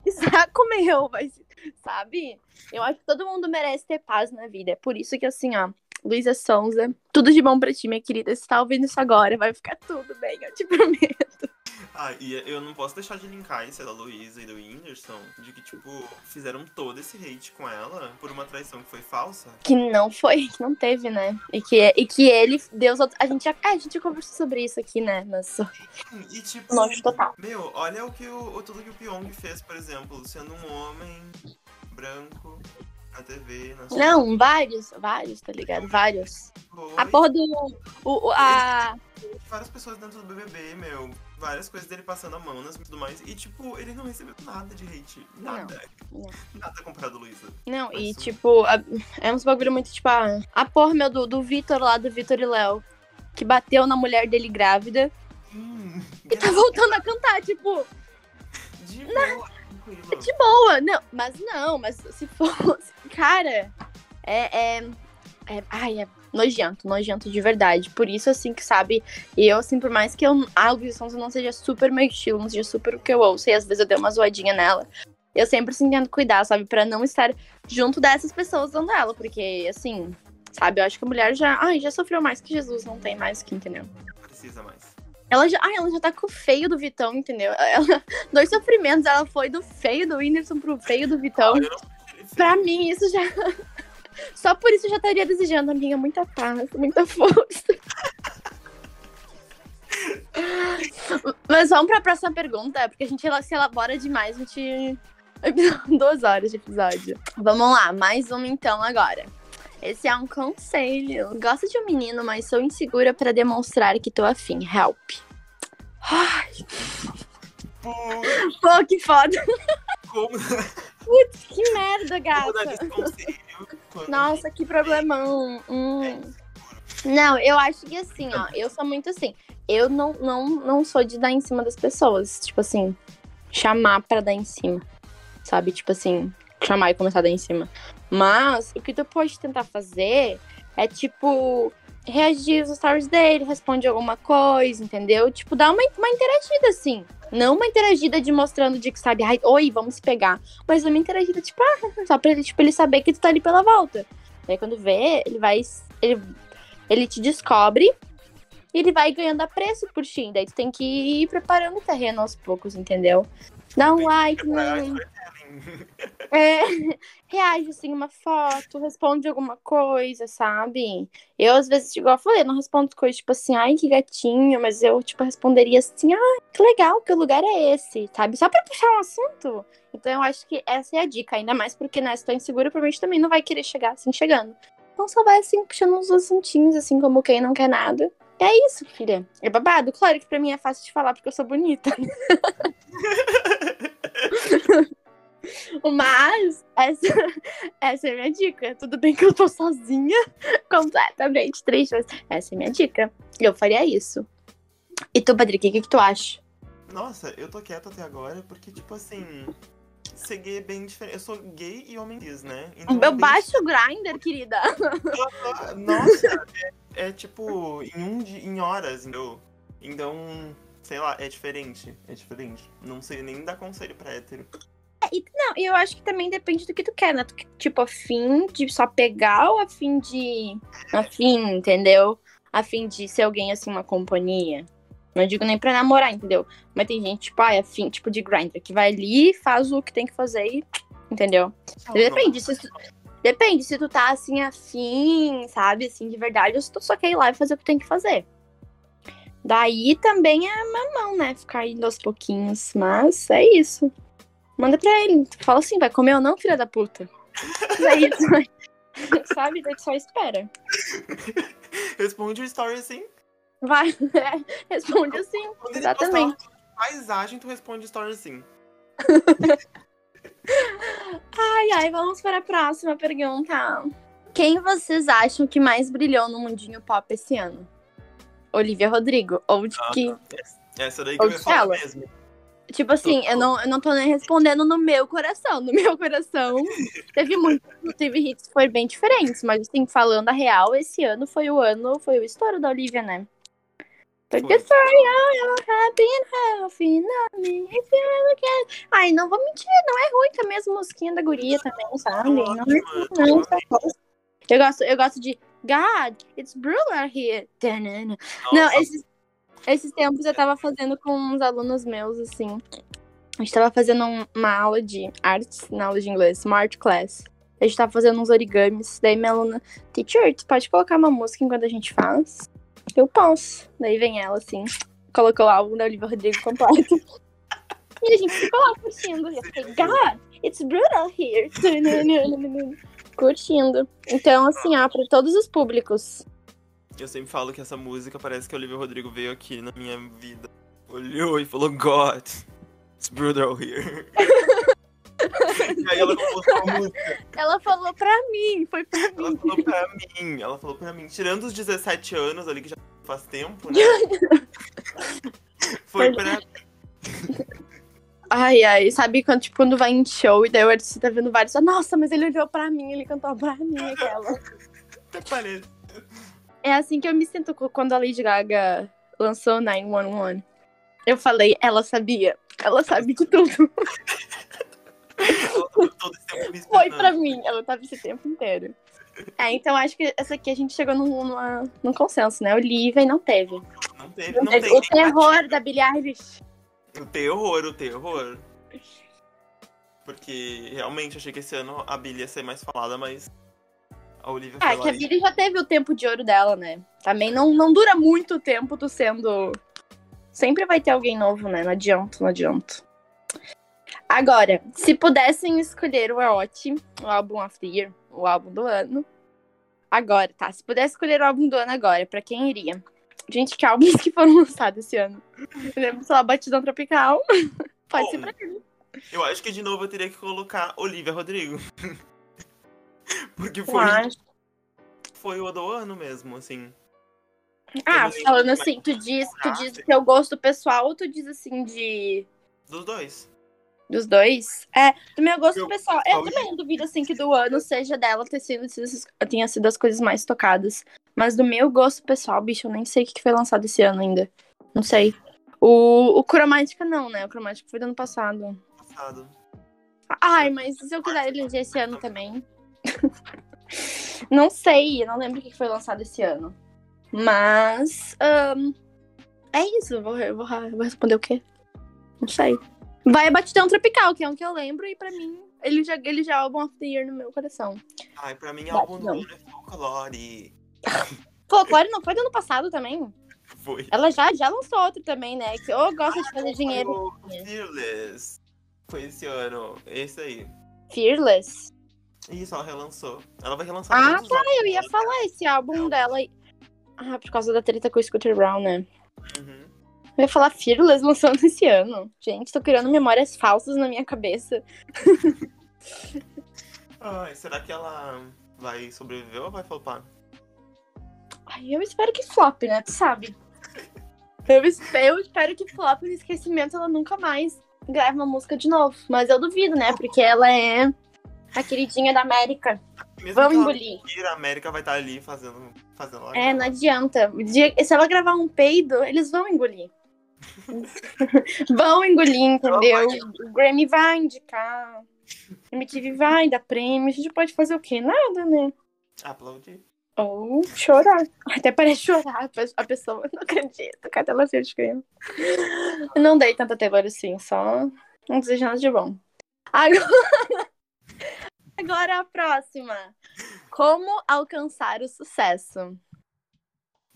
Que [LAUGHS] saco meu, mas, sabe? Eu acho que todo mundo merece ter paz na vida. É por isso que, assim, ó, Luísa Sonza, tudo de bom pra ti, minha querida. Se tá ouvindo isso agora, vai ficar tudo bem, eu te [LAUGHS] prometo. Ah, e eu não posso deixar de linkar isso da Luísa e do Whindersson, de que, tipo, fizeram todo esse hate com ela por uma traição que foi falsa. Que não foi, que não teve, né? E que, e que ele deu os outros. A gente, já, a gente já conversou sobre isso aqui, né? Mas. E, tipo, Nojo total. meu, olha o que o- tudo que o Pyong fez, por exemplo, sendo um homem branco na TV, na sua Não, vários, vários, tá ligado? Vários. Foi. A porra do. O, a, várias pessoas dentro do BBB, meu. Várias coisas dele passando a mão nas e tudo mais. E, tipo, ele não recebeu nada de hate. Nada. Não, não. Nada comparado a Luísa. Não, e Mas- tipo, a- é uns bagulho muito tipo, ah, a porra, meu, do, do Vitor lá, do Vitor e Léo, que bateu na mulher dele grávida Hum, e tá voltando a cantar, tipo, de boa, tranquilo. de boa. Não, mas não, mas se fosse. [LAUGHS] Cara, é. é, é ai, é nojento, nojento de verdade. Por isso, assim, que sabe, eu, assim, por mais que eu, a Luísa Sonza não seja super meu estilo, não seja super o que eu ouço, e às vezes eu dei uma zoadinha nela, eu sempre assim, tento cuidar, sabe, pra não estar junto dessas pessoas dando ela, porque, assim, sabe, eu acho que a mulher já, ai, já sofreu mais que Jesus, não tem mais que, entendeu? Não precisa mais. Ela já, ai, ela já tá com o feio do Vitão, entendeu? [LAUGHS] Ela, dois sofrimentos, ela foi do feio do Whindersson pro feio do Vitão. Ele Pra mim, isso já. [LAUGHS] Só por isso eu já estaria desejando, amiga, muita paz, muita força. [LAUGHS] Mas vamos pra próxima pergunta, porque a gente se elabora demais, a gente. Duas horas de episódio. Vamos lá, mais uma então agora. Esse é um conselho. Gosto de um menino, mas sou insegura pra demonstrar que tô afim. Help. Ai, Pô, pô, que foda. como, Que merda, gata. Nossa, que problemão. Hum. Não, eu acho que assim, ó, eu sou muito assim. Eu não, não, não sou de dar em cima das pessoas. Tipo assim, chamar pra dar em cima. Sabe? Tipo assim, chamar e começar a dar em cima. Mas o que tu pode tentar fazer é, tipo, reagir aos stories dele, responde alguma coisa, entendeu? Tipo, dar uma, uma interagida, assim. Não uma interagida de mostrando de que, sabe, ai, oi, vamos pegar. Mas uma interagida, tipo, ah, só pra ele, tipo, ele saber que tu tá ali pela volta. Daí quando vê, ele vai. Ele, ele te descobre e ele vai ganhando apreço por ti. Daí tu tem que ir preparando o terreno aos poucos, entendeu? Dá um like, não. [LAUGHS] É, [LAUGHS] reage assim uma foto, responde alguma coisa, sabe? Eu, às vezes, igual eu falei, eu não respondo coisas tipo assim, ai, que gatinho, mas eu, tipo, responderia assim, ah, que legal, que lugar é esse, sabe? Só pra puxar um assunto. Então eu acho que essa é a dica, ainda mais porque, né, se é insegura, provavelmente também não vai querer chegar assim, chegando. Então só vai assim, puxando uns assuntinhos, assim, como quem não quer nada. E é isso, filha. É babado. Claro que pra mim é fácil de falar porque eu sou bonita. [LAUGHS] [LAUGHS] [LAUGHS] Mas essa, [LAUGHS] essa é a minha dica. Tudo bem que eu tô sozinha, [LAUGHS] completamente triste, mas essa é a minha dica. Eu faria isso. E tu, Patrick, o que, que tu acha? Nossa, eu tô quieto até agora porque, tipo assim, ser gay é bem diferente. Eu sou gay e homem cis, né? Então, Eu baixo o grinder, querida. Nossa, é, é tipo em um em horas, entendeu? Então, sei lá, é diferente. É diferente. Não sei nem dar conselho pra hétero. Não, e eu acho que também depende do que tu quer, né? Tu, tipo, afim de só pegar ou afim de. Afim, entendeu? Afim de ser alguém, assim, uma companhia. Não digo nem pra namorar, entendeu? Mas tem gente, tipo, ah, é afim, tipo, de grinder, que vai ali, faz o que tem que fazer e. Entendeu? Depende, se tu, depende se tu tá assim, afim, sabe, assim, de verdade, ou se tu só quer ir lá e fazer o que tem que fazer. Daí também é mamão, né? Ficar indo aos pouquinhos. Mas é isso. Manda pra ele. Tu fala assim, vai comer ou não, filha da puta? [LAUGHS] Daí. [LAUGHS] Sabe? Daí só espera. [LAUGHS] Responde o story assim. Vai. é, responde assim. Quando Exatamente. paisagem, tu responde story assim. Ai, ai, vamos para a próxima pergunta. Quem vocês acham que mais brilhou no mundinho pop esse ano? Olivia Rodrigo. Ou de que. Essa daí que Ou eu ia falar ela. mesmo. Tipo assim, eu não, eu não tô nem respondendo no meu coração. No [LAUGHS] meu coração, teve muito, teve hits que foram bem diferentes, mas assim, falando a real, esse ano foi o ano, foi o estouro da Olivia, né? Porque Foi. sorry, I'm happy and healthy, me, if you. Ai, não vou mentir, não é ruim também as musiquinhas da guria também, sabe? Não é ruim, não, só gosto. Eu gosto, eu gosto de God, it's Brula here. Não, esses, esses tempos eu tava fazendo com uns alunos meus, assim. A gente tava fazendo um- uma aula de artes, na aula de inglês, uma art class. A gente tava fazendo uns origamis. Daí minha aluna, teacher, tu pode colocar uma música enquanto a gente faz? Eu posso. Daí vem ela, assim, colocou o álbum da Olivia Rodrigo completo. [LAUGHS] E a gente ficou lá curtindo. E eu fiquei, God, it's brutal here. [LAUGHS] Curtindo. Então, assim, ó, pra todos os públicos. Eu sempre falo que essa música parece que a Olivia Rodrigo veio aqui na minha vida. Olhou e falou, God, it's brutal here. [LAUGHS] e aí ela compostou a música. Ela falou pra mim, foi pra Ela mim. falou pra mim, ela falou pra mim, tirando os 17 anos ali, que já faz tempo, né? [LAUGHS] Foi pra Ai, ai, sabe quando, tipo, quando vai em show e daí o artista tá vendo vários. Nossa, mas ele olhou pra mim, ele cantou pra mim aquela. [LAUGHS] até parece. É assim que eu me sinto quando a Lady Gaga lançou 911. Eu falei, ela sabia. Ela sabe de tudo. [LAUGHS] Foi pra mim. Ela tava esse tempo inteiro. É, então acho que essa aqui a gente chegou num, numa- num consenso, né? Olivia e não teve. Não teve, Não não teve. o terror da Billie Eilish. O terror, o terror. Porque realmente achei que esse ano a Billie ia ser mais falada, mas a Olivia Ah, foi que a. Billie já teve o tempo de ouro dela, né? Também não, não dura muito tempo tu sendo. Sempre vai ter alguém novo, né? Não adianta, não adianta. Agora, se pudessem escolher o EOT, o álbum of the year, o álbum do ano. Agora, tá? Se pudesse escolher o álbum do ano agora, pra quem iria? Gente, que álbuns que foram [LAUGHS] lançados esse ano? Eu lembro, sei lá, Batidão Tropical. [LAUGHS] Pode ser Bom, pra mim. Eu acho que de novo eu teria que colocar Olivia Rodrigo. [LAUGHS] [LAUGHS] Porque Eu foi, acho. foi o do ano mesmo, assim. Ah, Eu falando lembro assim, tu diz, tu diz do teu gosto pessoal ou tu diz assim de. Dos dois. Dos dois? É, do meu gosto Meu pessoal. Eu pessoal, também não duvido, assim, que do ano seja dela ter sido, tenha sido as coisas mais tocadas. Mas do meu gosto pessoal, bicho, eu nem sei o que que foi lançado esse ano ainda. Não sei. O, o Cromática não, né? O Cromática foi do ano passado. Passado. Ai, mas se eu quiser eleger esse ano também. [LAUGHS] não sei, eu não lembro o que foi lançado esse ano. Mas. ahn, é isso, vou, vou, vou responder o quê? Não sei. Vai a Batidão Tropical, que é um que eu lembro, e pra mim, ele já, ele já é álbum of the year no meu coração. Ai, pra mim, álbum do não. ano é folclore. [LAUGHS] Folclore não foi do ano passado também? Foi. Ela já, já lançou outro também, né? Que ou gosta de fazer dinheiro. Fearless. Foi esse ano. Esse aí. Fearless. Isso, ela relançou. Ela vai relançar Ah, tá, eu ia dela. falar esse álbum dela. Ah, por causa da treta com o Scooter Brown, né? Uhum. Eu ia falar Fearless lançando esse ano. Gente, tô criando memórias falsas na minha cabeça. Ai, será que ela vai sobreviver ou vai flopar? Ai, eu espero que flop, né? Tu sabe. Eu, espe- eu espero que flop no esquecimento ela nunca mais grave uma música de novo. Mas eu duvido, né? Porque ela é a queridinha da América. Mesmo Vamos engolir. a América vai estar ali fazendo, fazendo É, não adianta. Dia- se ela gravar um peido, eles vão engolir. [LAUGHS] vão engolir, entendeu? O Grammy vai indicar. MTV vai dar prêmio. A gente pode fazer o quê? Nada, né? Aplaudir. Ou chorar. Até parece chorar a pe- a pessoa. Não acredito. Cadê ela se ganhou? Não dei tanta terror assim, só não desejo nada de bom. Agora... [LAUGHS] [LAUGHS] Agora a próxima. Como alcançar o sucesso?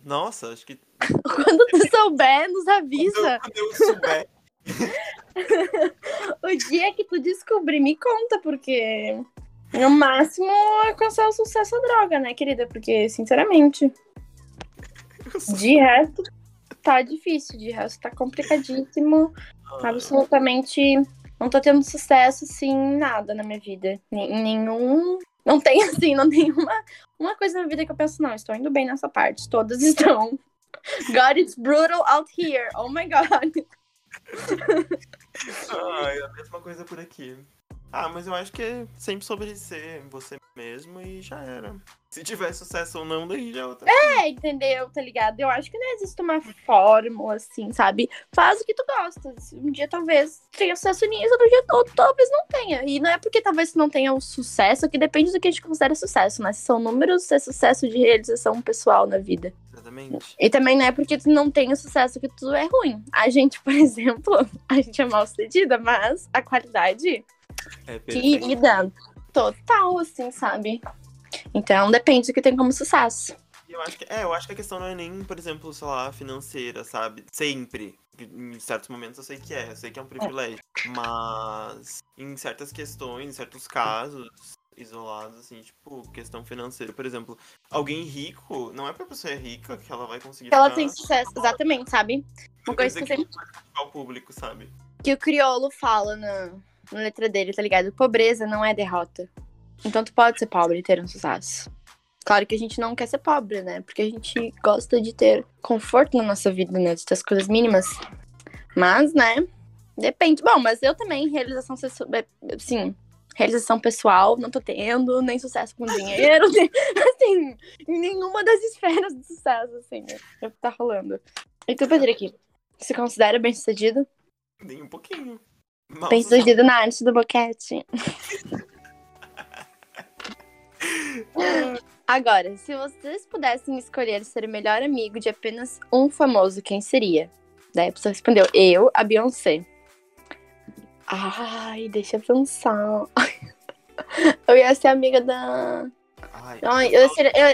Nossa, acho que [LAUGHS] Quando tu souber, nos avisa. quando eu souber. [LAUGHS] O dia que tu descobrir, me conta, porque no máximo alcançar o sucesso é droga, né, querida? Porque, sinceramente, eu de resto tá difícil, de resto tá complicadíssimo. Ai, Absolutamente não tô tendo sucesso, assim, em nada na minha vida. Em nenhum. Não tem, [LAUGHS] assim, não tem uma, uma coisa na vida que eu penso, não, estou indo bem nessa parte. Todas estão. [LAUGHS] God, it's brutal out here. Oh my God. Ai, a mesma coisa por aqui. Ah, mas eu acho que é sempre sobre ser você mesmo e já era. Se tiver sucesso ou não, daí já é outra. É, entendeu? Tá ligado? Eu acho que não existe uma fórmula, assim, sabe? Faz o que tu gosta. Um dia talvez tenha sucesso nisso, outro dia outro, talvez não tenha. E não é porque talvez não tenha o sucesso, que depende do que a gente considera sucesso, né? Se são números, se é sucesso de realização pessoal na vida. Exatamente. E também não é porque tu não tem o sucesso que tu é ruim. A gente, por [LAUGHS] exemplo, a gente é mal sucedida, mas a qualidade É perfeito. querida, total, assim, sabe? Então depende do que tem como sucesso. Eu acho que, é, eu acho que a questão não é nem, por exemplo, sei lá, financeira, sabe? Sempre. Em certos momentos eu sei que é, eu sei que é um privilégio. Mas em certas questões, em certos casos, isolados, assim, tipo, questão financeira. Por exemplo, alguém rico, não é pra pessoa rica que ela vai conseguir. Que ela tem sucesso, exatamente, sabe? Uma [LAUGHS] coisa que eu sempre ao público, sabe? que o criolo fala na, na letra dele, tá ligado? Pobreza não é derrota. Então tu pode ser pobre e ter um sucesso. Claro que a gente não quer ser pobre, né? Porque a gente gosta de ter conforto na nossa vida, né? De ter as coisas mínimas. Mas, né? Depende. Bom, mas eu também, realização assim, realização pessoal, não tô tendo, nem sucesso com dinheiro, [LAUGHS] nem- assim, em nenhuma das esferas de sucesso, assim, né? É o que tá rolando. E tu, Pedrique, se considera bem sucedido? Nem um pouquinho. Bem sucedido na arte do boquete. [LAUGHS] Agora, se vocês pudessem escolher ser o melhor amigo de apenas um famoso, quem seria? Daí a pessoa respondeu, eu, a Beyoncé. Ai, deixa eu pensar. [LAUGHS] Eu ia ser amiga da. Ai, Ai, eu ia ser. Eu,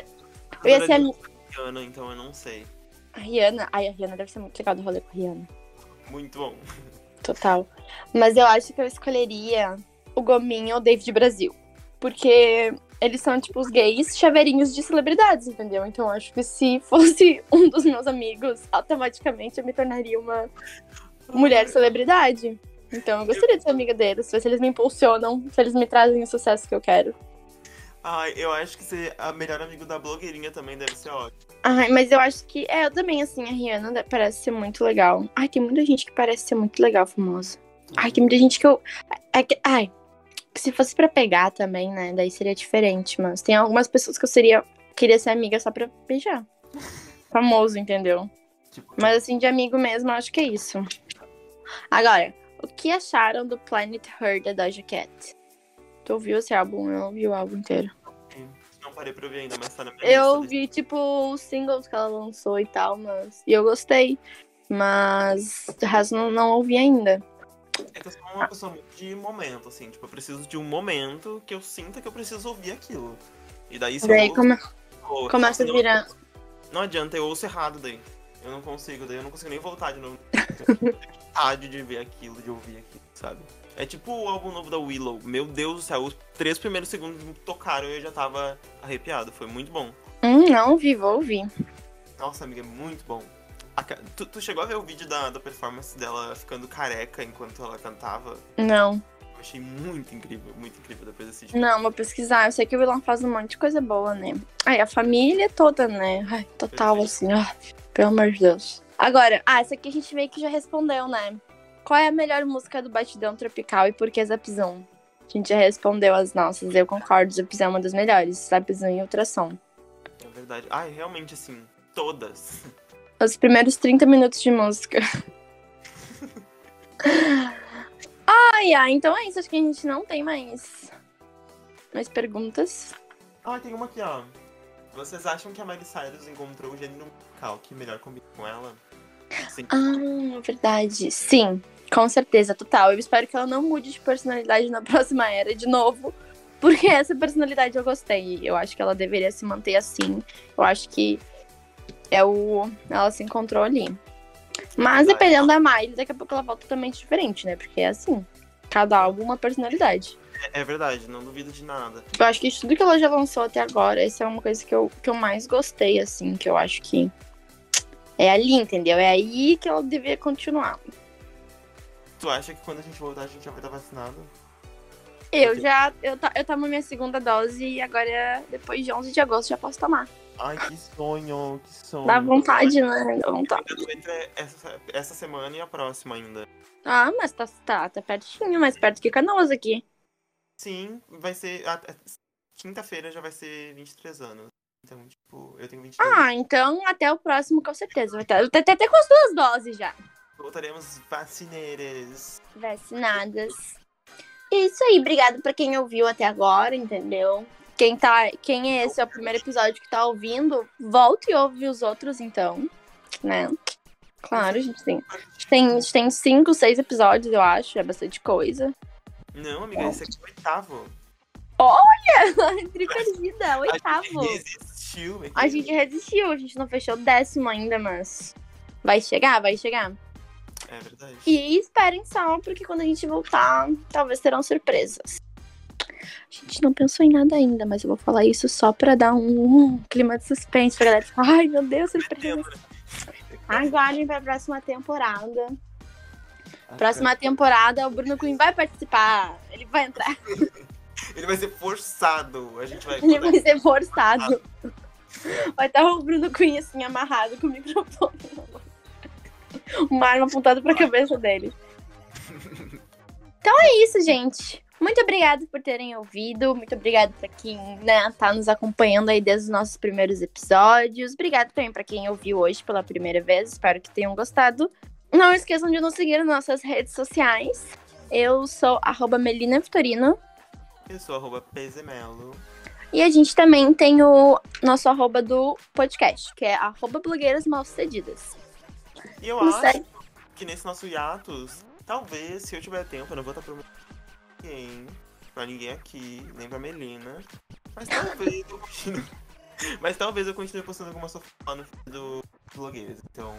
eu ia ser a amiga. Rihanna, então eu não sei. A Rihanna. Ai, a Rihanna deve ser muito legal do rolê com a Rihanna. Muito bom. Total. Mas eu acho que eu escolheria o Gominho ou o David Brasil. Porque eles são, tipo, os gays chaveirinhos de celebridades, entendeu? Então acho que se [LAUGHS] fosse um dos meus amigos, automaticamente eu me tornaria uma mulher celebridade. Então eu gostaria de ser amiga deles, ver se eles me impulsionam, se eles me trazem o sucesso que eu quero. Ai, eu acho que ser a melhor amigo da blogueirinha também deve ser ótimo. Ai, mas eu acho que. É, eu também, assim, a Rihanna parece ser muito legal. Ai, tem muita gente que parece ser muito legal, famosa. Ai, tem muita gente que eu. é que- ai, que se fosse pra pegar também, né? Daí seria diferente. Mas tem algumas pessoas que eu seria. Queria ser amiga só pra beijar. [LAUGHS] Famoso, entendeu? Tipo, Mas assim, de amigo mesmo, eu acho que é isso. Agora, o que acharam do Planet Her da Doja Cat? Tu ouviu esse álbum? Eu ouvi o álbum inteiro. não parei pra ouvir ainda, mas tá na minha Eu vi, tipo, os singles que ela lançou e tal, mas. E eu gostei. Mas o resto não, não ouvi ainda. É que eu sou uma pessoa muito de momento, assim. Tipo, eu preciso de um momento que eu sinta que eu preciso ouvir aquilo. E daí se Daí eu come- ouço, começa a virar. Não adianta, eu ouço errado daí. Eu não consigo, daí eu não consigo nem voltar de novo. Eu tenho [LAUGHS] vontade de ver aquilo, de ouvir aquilo, sabe? É tipo o álbum novo da Willow. Meu Deus do céu, os três primeiros segundos me tocaram e eu já tava arrepiado. Foi muito bom. Hum, não ouvi, vou ouvir. Nossa, amiga, é muito bom. A tu, tu chegou a ver o vídeo da, da performance dela ficando careca enquanto ela cantava? Não, Eu achei muito incrível, muito incrível depois desse vídeo. não, vou pesquisar. Eu sei que o vilão faz um monte de coisa boa, né? Ai, a família toda, né? Ai, total, assim, ó. Pelo amor de Deus. Agora, ah, essa aqui a gente meio que já respondeu, né? Qual é a melhor música do Batidão Tropical e por que Zapzão? A gente já respondeu as nossas. Eu concordo, Zapzão é uma das melhores. Zapzão e Ultrassom. É verdade. Ai, realmente, assim, todas. Os primeiros 30 minutos de música. [LAUGHS] ai, ai, então é isso. Acho que a gente não tem mais, mais perguntas. Ah, tem uma aqui, ó. Vocês acham que a Miley Cyrus encontrou o gênero musical que melhor combina com ela? Sim. Ah, verdade. Sim, com certeza, total. Eu espero que ela não mude de personalidade na [LAUGHS] próxima era de novo. Porque essa personalidade eu gostei. Eu acho que ela deveria se manter assim. Eu acho que é o. Ela se encontrou ali. Mas dependendo da Miley, daqui a pouco ela volta totalmente diferente, né? Porque é assim. Cada álbum uma personalidade. É, é verdade, não duvido de nada. Eu acho que de tudo que ela já lançou até agora, essa é uma coisa que eu, que eu mais gostei, assim, que eu acho que é ali, entendeu? É aí que ela deveria continuar. Tu acha que quando a gente voltar a gente já vai estar vacinado? Eu já, eu, eu tomo minha segunda dose e agora, depois de 11 de agosto, já posso tomar. Ai, que sonho, que sonho. Dá vontade, né? Dá vontade. Entre essa, essa semana e a próxima ainda. Ah, mas tá, tá, tá pertinho, mais perto que Canoas aqui. Sim, vai ser. Quinta-feira já vai ser 23 anos. Então, tipo, eu tenho 22. Ah, então até o próximo, com certeza. Vai estar até, até com as duas doses já. Voltaremos vacineiras. Vacinadas. Isso aí, obrigado pra quem ouviu até agora, entendeu? Quem, tá, quem é esse é o primeiro episódio que tá ouvindo, volte e ouve os outros, então. Né? Claro, a gente tem. A tem, a gente tem cinco, seis episódios, eu acho. É bastante coisa. Não, amiga, esse aqui é o oitavo. Entre [LAUGHS] perdida, A oitavo. gente resistiu. A gente resistiu, a gente não fechou o décimo ainda, mas. Vai chegar, vai chegar. É verdade. E esperem só, porque quando a gente voltar, talvez terão surpresas. A gente não pensou em nada ainda, mas eu vou falar isso só pra dar um, um clima de suspense pra galera. Ai, meu Deus, surpresa. Aguardem pra próxima temporada. Próxima temporada, o Bruno Queen vai participar. Ele vai entrar. [LAUGHS] Ele vai ser forçado. A gente vai. Ele vai ser forçado. Vai estar o Bruno Queen assim, amarrado com o microfone. Uma arma apontada pra cabeça dele. [LAUGHS] Então é isso, gente. Muito obrigada por terem ouvido. Muito obrigada para quem né, tá nos acompanhando aí desde os nossos primeiros episódios. Obrigada também para quem ouviu hoje pela primeira vez. Espero que tenham gostado. Não esqueçam de nos seguir nas nossas redes sociais. Eu sou arroba Melina Vitorino. Eu sou arroba Pezemelo. E a gente também tem o nosso arroba do podcast, que é arroba blogueiras mal sucedidas. E eu Não acho sei. que nesse nosso hiatus, talvez, se eu tiver tempo, eu não vou estar prometendo pra ninguém, pra ninguém aqui, nem pra Melina. Mas talvez eu continue. [LAUGHS] Mas talvez eu continue postando alguma lá no do blogueiros. Então,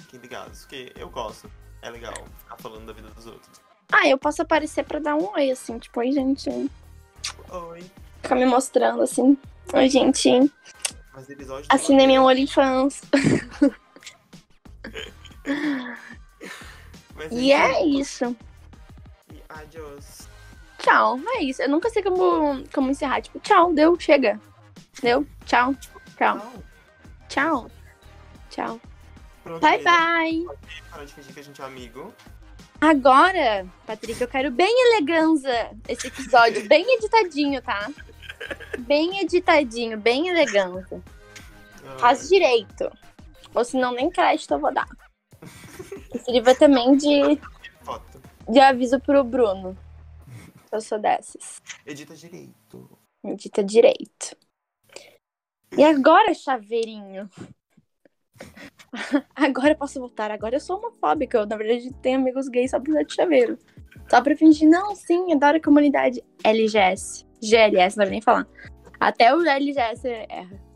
fiquem ligados, porque eu gosto. É legal ficar falando da vida dos outros. Ah, eu posso aparecer pra dar um oi, assim, tipo, oi, gente. Oi. Ficar me mostrando, assim. Oi, gente. Mas episódio. Assinei meu OnlyFans. [LAUGHS] Mas E é isso. E adiós. Tchau. É isso. Eu nunca sei como, como encerrar. Tipo, tchau, deu, chega. Deu, tchau, tchau, Tchau. tchau. Pronto, Bye, Melina. bye. Para de fingir que a gente é amigo. Agora, Patrick, eu quero bem eleganza esse episódio. Bem editadinho, tá? Bem editadinho, bem eleganza. Ah, Faz direito. Ou senão nem crédito eu vou dar. [LAUGHS] E sirva também de, de aviso pro Bruno. Eu sou dessas. Edita direito. Edita direito. E agora, chaveirinho? [LAUGHS] Agora eu posso voltar. Agora eu sou homofóbica. Eu, na verdade, tenho amigos gays só por usar de chaveiro. Só pra fingir, não, sim, adoro a comunidade LGS. GLS, não deve nem falar. Até o LGS erra.